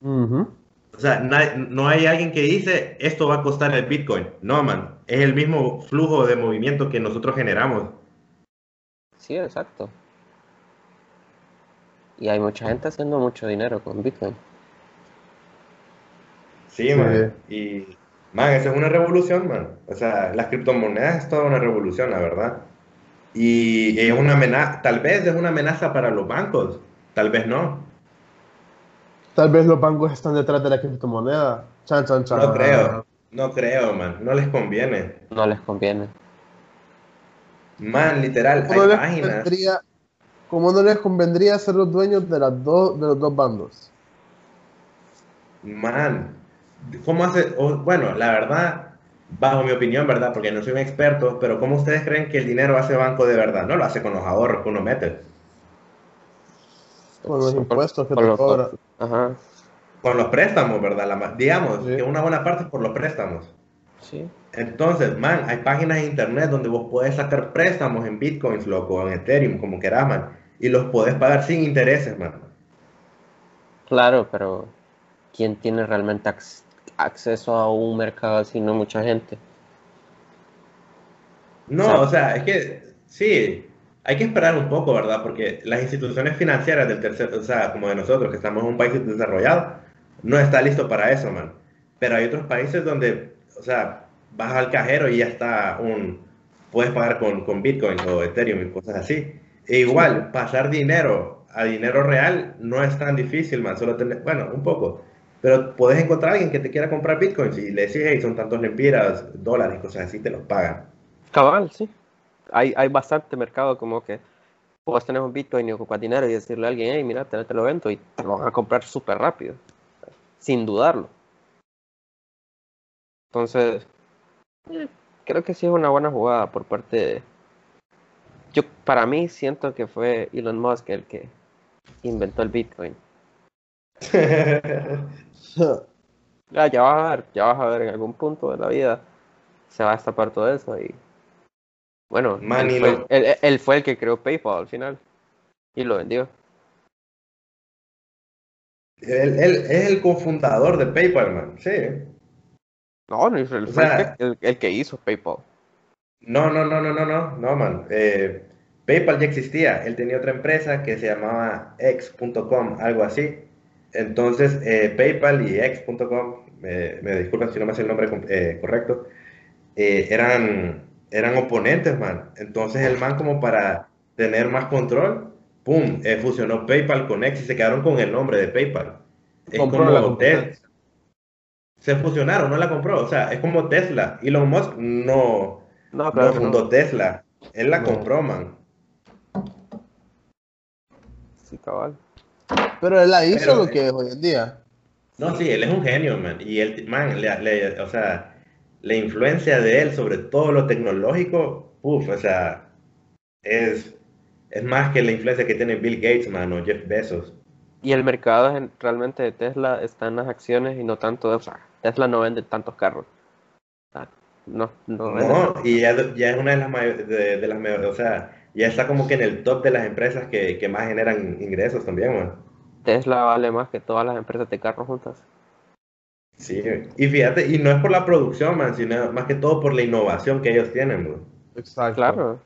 O sea, no hay alguien que dice esto va a costar el Bitcoin. No, man. Es el mismo flujo de movimiento que nosotros generamos. Sí, exacto. Y hay mucha gente haciendo mucho dinero con Bitcoin. Sí, man. Y, man, esa es una revolución, man. O sea, las criptomonedas es toda una revolución, la verdad. Y es una amenaza, tal vez es una amenaza para los bancos, tal vez no. Tal vez los bancos están detrás de la criptomoneda. Chan, chan, chan. No creo, no creo, man. No les conviene. No les conviene. Man, literal, hay páginas. ¿Cómo no les convendría ser los dueños de, las dos, de los dos bandos? Man, ¿cómo hace? bueno, la verdad, bajo mi opinión, ¿verdad? Porque no soy un experto, pero ¿cómo ustedes creen que el dinero hace banco de verdad? No lo hace con los ahorros que uno mete. Con los impuestos que te cobran. Ajá. Con los préstamos, ¿verdad? digamos que una buena parte es por los préstamos. Sí. Entonces, man, hay páginas de internet donde vos puedes sacar préstamos en bitcoins, loco, en Ethereum, como querás, man, y los puedes pagar sin intereses, man. Claro, pero ¿quién tiene realmente acceso? Acceso a un mercado así, no mucha gente. No, o sea, es que sí, hay que esperar un poco, ¿verdad? Porque las instituciones financieras del tercer, o sea, como de nosotros, que estamos en un país desarrollado, no está listo para eso, man. Pero hay otros países donde, o sea, vas al cajero y ya está un, puedes pagar con, con Bitcoin o Ethereum y cosas así. E igual, pasar dinero a dinero real no es tan difícil, man. Solo tener, bueno, un poco. Pero puedes encontrar a alguien que te quiera comprar bitcoins y le decís, hey, son tantos lempiras, dólares, cosas así, te los pagan. Cabal, sí. Hay, hay bastante mercado como que puedes tener un bitcoin y ocupar dinero y decirle a alguien, hey, mira, te, lo vendo y te lo van a comprar súper rápido, sin dudarlo. Entonces, eh, creo que sí es una buena jugada por parte de... Yo, para mí, siento que fue Elon Musk el que inventó el bitcoin. ya, ya vas a ver, ya vas a ver en algún punto de la vida se va a destapar todo eso y bueno, él, fue, el que creó PayPal al final y lo vendió. Él, es el cofundador de PayPal, man, sí. No, no, fue el, que hizo PayPal. No, no, no, no, no, no, no, man. Eh, PayPal ya existía. Él tenía otra empresa que se llamaba X.com, algo así. Entonces, eh, PayPal y X.com, me disculpan si no me hace el nombre eh, correcto, eh, eran, eran oponentes, man. Entonces, el man, como para tener más control, ¡pum! fusionó PayPal con X y se quedaron con el nombre de PayPal. Es como Tesla. Se fusionaron, no la compró. O sea, es como Tesla. Elon Musk no, no, fundó Tesla. Él la compró, man. Sí, cabal. Pero él la hizo lo que es hoy en día. No, sí, él es un genio, man. Y él, man, le, o sea, la influencia de él sobre todo lo tecnológico, uff, o sea, es, es más que la influencia que tiene Bill Gates, mano, o Jeff Bezos. Y el mercado realmente de Tesla está en las acciones y no tanto, o sea, Tesla no vende tantos carros. No, no, no y ya, es una de las mayores, de, las mayores, o sea, ya está como que en el top de las empresas que, que más generan ingresos también, man. Tesla vale más que todas las empresas de carros juntas. Sí, y fíjate, y no es por la producción, man, sino más que todo por la innovación que ellos tienen, man. Exacto. Claro.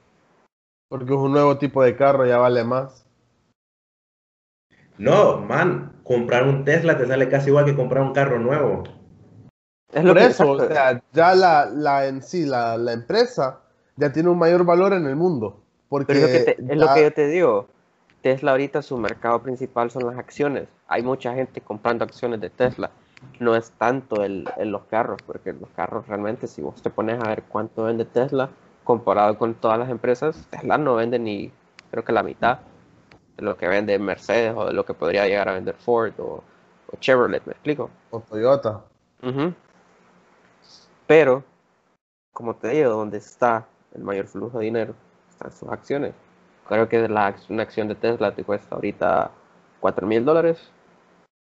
Porque es un nuevo tipo de carro, ya vale más. No, man, comprar un Tesla te sale casi igual que comprar un carro nuevo. Es Por eso, o sea, ya la, la en sí, la, la, empresa ya tiene un mayor valor en el mundo. Porque es, lo que, es lo que yo te digo. Tesla ahorita su mercado principal son las acciones. Hay mucha gente comprando acciones de Tesla. No es tanto el, en los carros, porque los carros realmente, si vos te pones a ver cuánto vende Tesla comparado con todas las empresas, Tesla no vende ni, creo que la mitad de lo que vende Mercedes o de lo que podría llegar a vender Ford o, Chevrolet, ¿me explico? O Toyota. Pero, como te digo, donde está el mayor flujo de dinero, están sus acciones. Creo que la, una acción de Tesla te cuesta ahorita 4 mil dólares,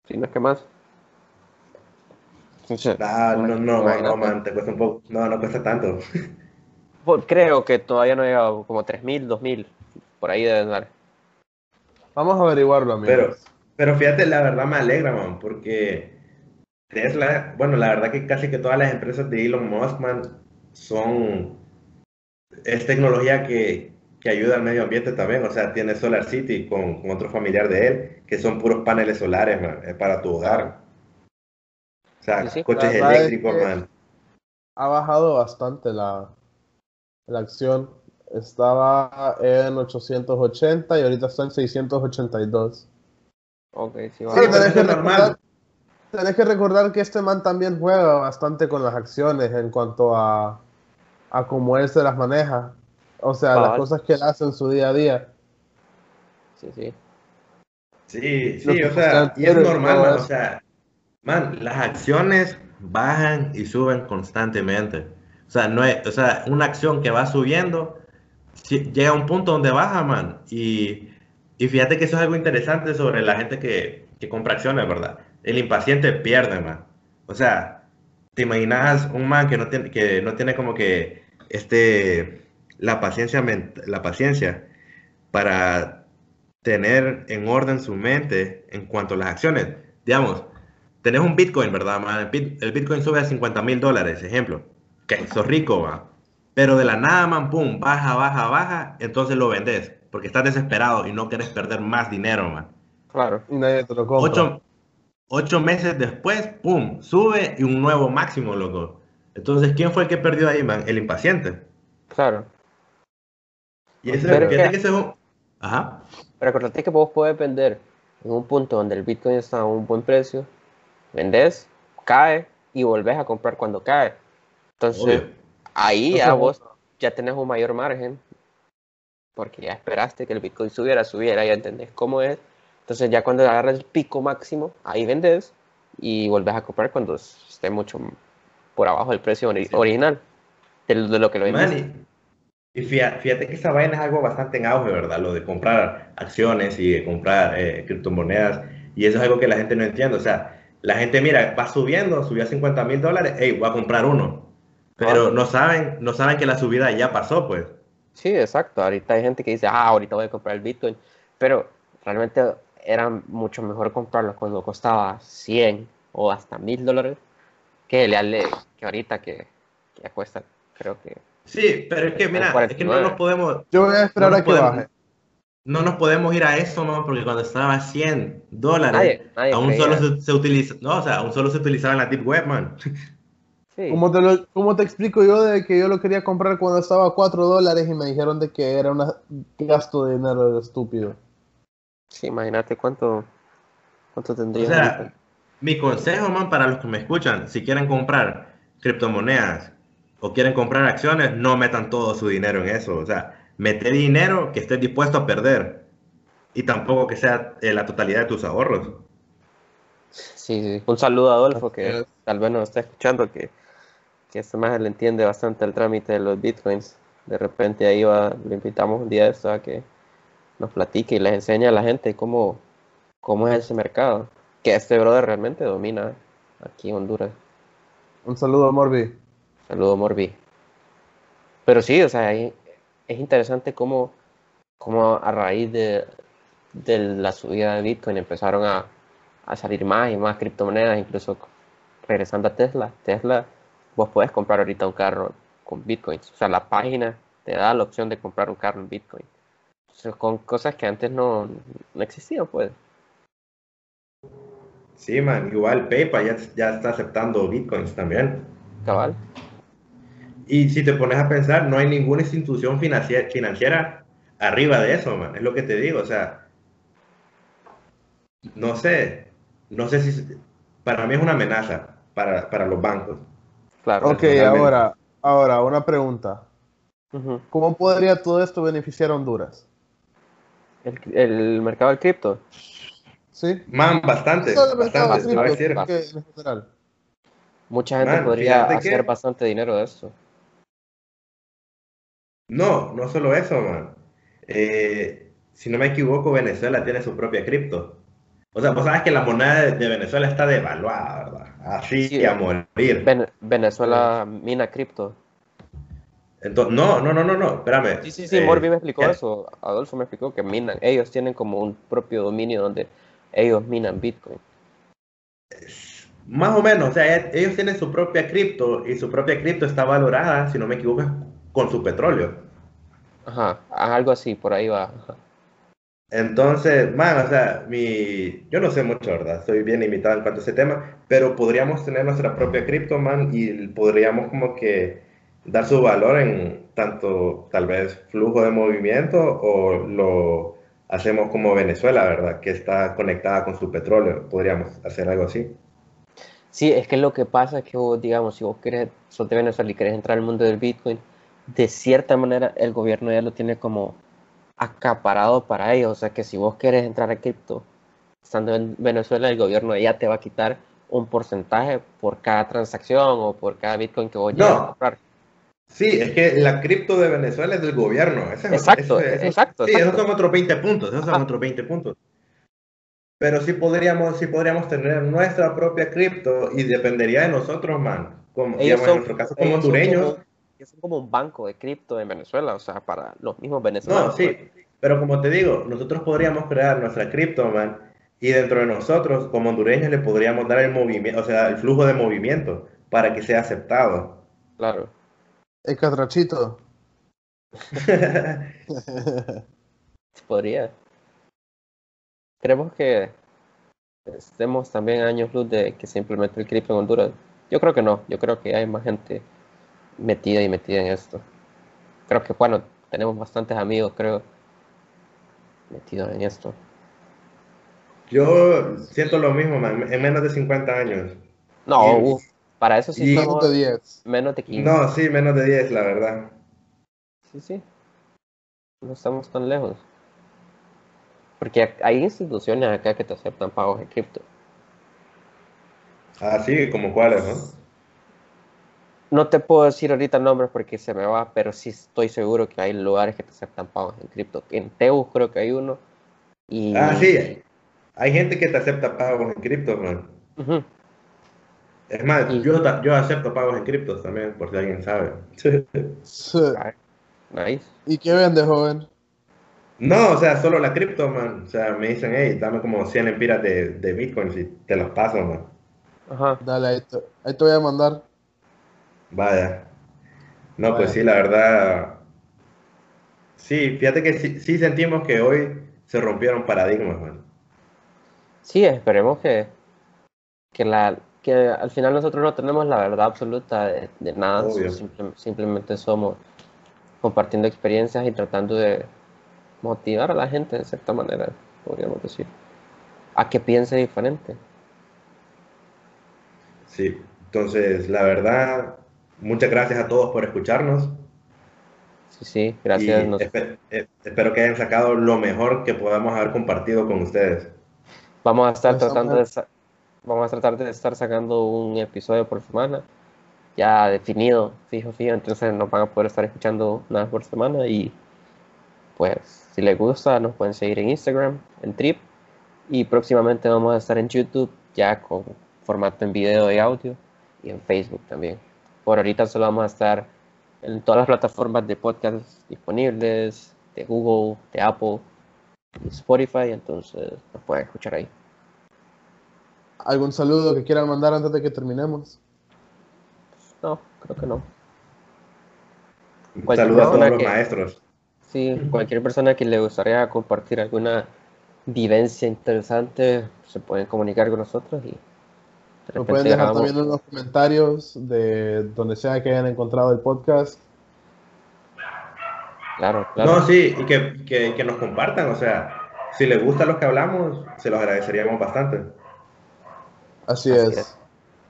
si no es que más. Ah, no, no, no, no, man, te cuesta un poco, no, no cuesta tanto. Creo que todavía no ha llegado como 3 mil, 2 mil, por ahí deben dar. Vamos a averiguarlo, amigos. Pero, pero fíjate, la verdad me alegra, man, porque Tesla, bueno, la verdad que casi que todas las empresas de Elon Musk, son, es tecnología que, ayuda al medio ambiente también, o sea, tiene Solar City con, otro familiar de él, que son puros paneles solares, para tu hogar. O sea, coches eléctricos, man. Ha bajado bastante la, la acción. Estaba en 880 y ahorita está en 682. Ok, sí, va. sí, normal. Tenés que recordar que este man también juega bastante con las acciones en cuanto a, a cómo él se las maneja. O sea, las cosas que él hace en su día a día. Sí, sí. Sí, sí, o sea, y es normal, o sea, man, las acciones bajan y suben constantemente. O sea, no es, o sea, una acción que va subiendo, llega a un punto donde baja, man. Y, y fíjate que eso es algo interesante sobre la gente que, que compra acciones, ¿verdad? el impaciente pierde, man. O sea, te imaginas un man que no tiene, que no tiene como que este, la paciencia, la paciencia para tener en orden su mente en cuanto a las acciones. Digamos, tenés un Bitcoin, ¿verdad, man? El Bitcoin sube a 50 mil dólares, ejemplo. Que sos rico, man. Pero de la nada, man, pum, baja, baja, baja, entonces lo vendes. Porque estás desesperado y no quieres perder más dinero, man. Claro, y nadie te lo compra. Ocho meses después, ¡pum! Sube y un nuevo máximo, loco. Entonces, ¿quién fue el que perdió ahí, man? El impaciente. Claro. Y ese, Pero que, que un... Ajá. Pero acordate que vos puedes vender en un punto donde el Bitcoin está a un buen precio, vendes, cae y volvés a comprar cuando cae. Entonces, ahí ya vos ya tenés un mayor margen porque ya esperaste que el Bitcoin subiera, subiera, ya entendés cómo es entonces ya cuando agarras el pico máximo, ahí vendes y vuelves a comprar cuando esté mucho por abajo del precio original de, lo que lo vendes. Y fíjate, que esta vaina es algo bastante en auge, ¿verdad? Lo de comprar acciones y de comprar eh, criptomonedas. Y eso es algo que la gente no entiende. O sea, la gente mira, va subiendo, subió a 50 mil dólares, hey, voy a comprar uno. Pero ah. no saben, no saben que la subida ya pasó, pues. Sí, exacto. Ahorita hay gente que dice, ah, ahorita voy a comprar el Bitcoin. Pero realmente era mucho mejor comprarlo cuando costaba 100 o hasta 1000 dólares que, le, que ahorita que, que cuesta, creo que. Sí, pero es que, mira, es que no nos podemos. Yo voy a esperar a que baje. No nos podemos ir a eso, ¿no? Porque cuando estaba a 100 dólares, aún solo se, utiliza, no, o sea, aún solo se utilizaba en la Deep Web, man. Sí. ¿Cómo, te lo, ¿Cómo te explico yo de que yo lo quería comprar cuando estaba a 4 dólares y me dijeron de que era un gasto de dinero estúpido? Sí, imagínate cuánto, cuánto tendría. O sea, mi consejo, man, para los que me escuchan, si quieren comprar criptomonedas o quieren comprar acciones, no metan todo su dinero en eso. O sea, mete dinero que estés dispuesto a perder y tampoco que sea eh, la totalidad de tus ahorros. Sí, sí. Un saludo a Adolfo que tal vez nos está escuchando, que que este más le entiende bastante el trámite de los bitcoins. De repente ahí va, le invitamos un día de esto a que nos platique y les enseñe a la gente cómo, cómo es ese mercado. Que este brother realmente domina aquí en Honduras. Un saludo, Morbi. Saludo, Morbi. Pero sí, o sea, es interesante cómo, cómo a raíz de, de la subida de Bitcoin empezaron a, a salir más y más criptomonedas, incluso regresando a Tesla. Tesla, vos puedes comprar ahorita un carro con Bitcoins. O sea, la página te da la opción de comprar un carro en Bitcoin. con cosas que antes no, no existían, pues. Sí, man, igual PayPal ya, ya está aceptando Bitcoins también. Cabal. Y si te pones a pensar, no hay ninguna institución financiera, financiera arriba de eso, man. Es lo que te digo, o sea, no sé, no sé si, para mí es una amenaza para, para los bancos. Claro. Ok, ahora, ahora, una pregunta. ¿Cómo podría todo esto beneficiar a Honduras? ¿El, el mercado del cripto? Sí. Man, bastante. bastante, Mucha gente podría hacer bastante dinero de eso. No, no solo eso, man. Eh, si no me equivoco, Venezuela tiene su propia cripto. O sea, vos sabes que la moneda de, Venezuela está devaluada, ¿verdad? Así a morir. Venezuela mina cripto. Entonces, no, no, no, no, no, espérame. Sí, sí, sí, Morbi me explicó eso. Adolfo me explicó que minan. Ellos tienen como un propio dominio donde ellos minan Bitcoin. Más o menos, o sea, e, ellos tienen su propia cripto y su propia cripto está valorada, si no me equivoco, con su petróleo. Ajá, algo así, por ahí va. Entonces, man, o sea, mi, yo no sé mucho, ¿verdad? Soy bien limitado en cuanto a ese tema, pero podríamos tener nuestra propia cripto, man, y podríamos como que dar su valor en tanto, tal vez, flujo de movimiento o lo hacemos como Venezuela, ¿verdad? Que está conectada con su petróleo. Podríamos hacer algo así. Sí, es que lo que pasa es que vos, digamos, si vos querés, sos de Venezuela y querés entrar al mundo del Bitcoin, de cierta manera el gobierno ya lo tiene como acaparado para ellos. O sea que si vos querés entrar a cripto, estando en Venezuela, el gobierno ya te va a quitar un porcentaje por cada transacción o por cada Bitcoin que vos llegas a comprar. Sí, es que la cripto de Venezuela es del gobierno. exacto, exacto. Sí, esos son otros 20 puntos, esos son otros 20 puntos. Pero sí podríamos, sí podríamos tener nuestra propia cripto y dependería de nosotros, man. Como, digamos, en nuestro caso, como hondureños. Son como, un banco de cripto en Venezuela, o sea, para los mismos venezolanos. No, sí, pues. pero como te digo, nosotros podríamos crear nuestra cripto, man, y dentro de nosotros, como hondureños, le podríamos dar el movimiento, o sea, el flujo de movimiento para que sea aceptado. Claro. El catrachito. Podría. Creemos que estemos también años luz de que se implemente el cripto en Honduras. Yo creo que no. Yo creo que hay más gente metida y metida en esto. Creo que, bueno, tenemos bastantes amigos, creo, metidos en esto. Yo siento lo mismo, en menos de 50 años. No, para eso sí Menos de 10. Menos de 15. No, sí, menos de 10, la verdad. Sí, sí. No estamos tan lejos. Porque hay instituciones acá que te aceptan pagos en cripto. Ah, sí, como cuáles, ¿no? No te puedo decir ahorita nombres porque se me va, pero sí estoy seguro que hay lugares que te aceptan pagos en cripto. En Teus creo que hay uno. Y... Ah, sí. Hay gente que te acepta pagos en cripto, man. Es más, yo, yo acepto pagos en criptos también, por si alguien sabe. Nice. ¿Y qué vende, joven? No, o sea, solo la cripto, man. O sea, me dicen, hey, dame como 100 empiras de, de Bitcoin y te los paso, man. Ajá. Dale, ahí te, ahí te voy a mandar. Vaya. No, pues sí, la verdad. Sí, fíjate que sí, sí, sentimos que hoy se rompieron paradigmas, man. Sí, esperemos que, que la, que al final nosotros no tenemos la verdad absoluta de, nada, simplemente somos compartiendo experiencias y tratando de motivar a la gente de cierta manera, podríamos decir, a que piense diferente. Sí, entonces la verdad, muchas gracias a todos por escucharnos. Sí, sí, gracias. Eh, espero que hayan sacado lo mejor que podamos haber compartido con ustedes. Vamos a estar pues, tratando de vamos a tratar de estar sacando un episodio por semana. ya definido, fijo, fijo, entonces nos van a poder estar escuchando una vez por semana y pues si les gusta nos pueden seguir en Instagram, en Trip y próximamente vamos a estar en YouTube ya con formato en video y audio y en Facebook también. Por ahorita solo vamos a estar en todas las plataformas de podcast disponibles, de Google, de Apple y Spotify, entonces nos pueden escuchar ahí. ¿Algún saludo que quieran mandar antes de que terminemos? No, creo que no. Saludos a todos los maestros. Sí, cualquier persona que le gustaría compartir alguna vivencia interesante, se pueden comunicar con nosotros y lo pueden dejar también en los comentarios de donde sea que hayan encontrado el podcast. Claro, claro. No, sí, y que, que, que nos compartan, o sea, si les gusta lo que hablamos, se los agradeceríamos bastante. Así, es.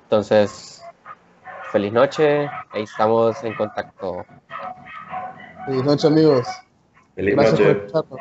Entonces, feliz noche, ahí estamos en contacto. Feliz noche, amigos. Feliz Gracias noche. por escucharnos.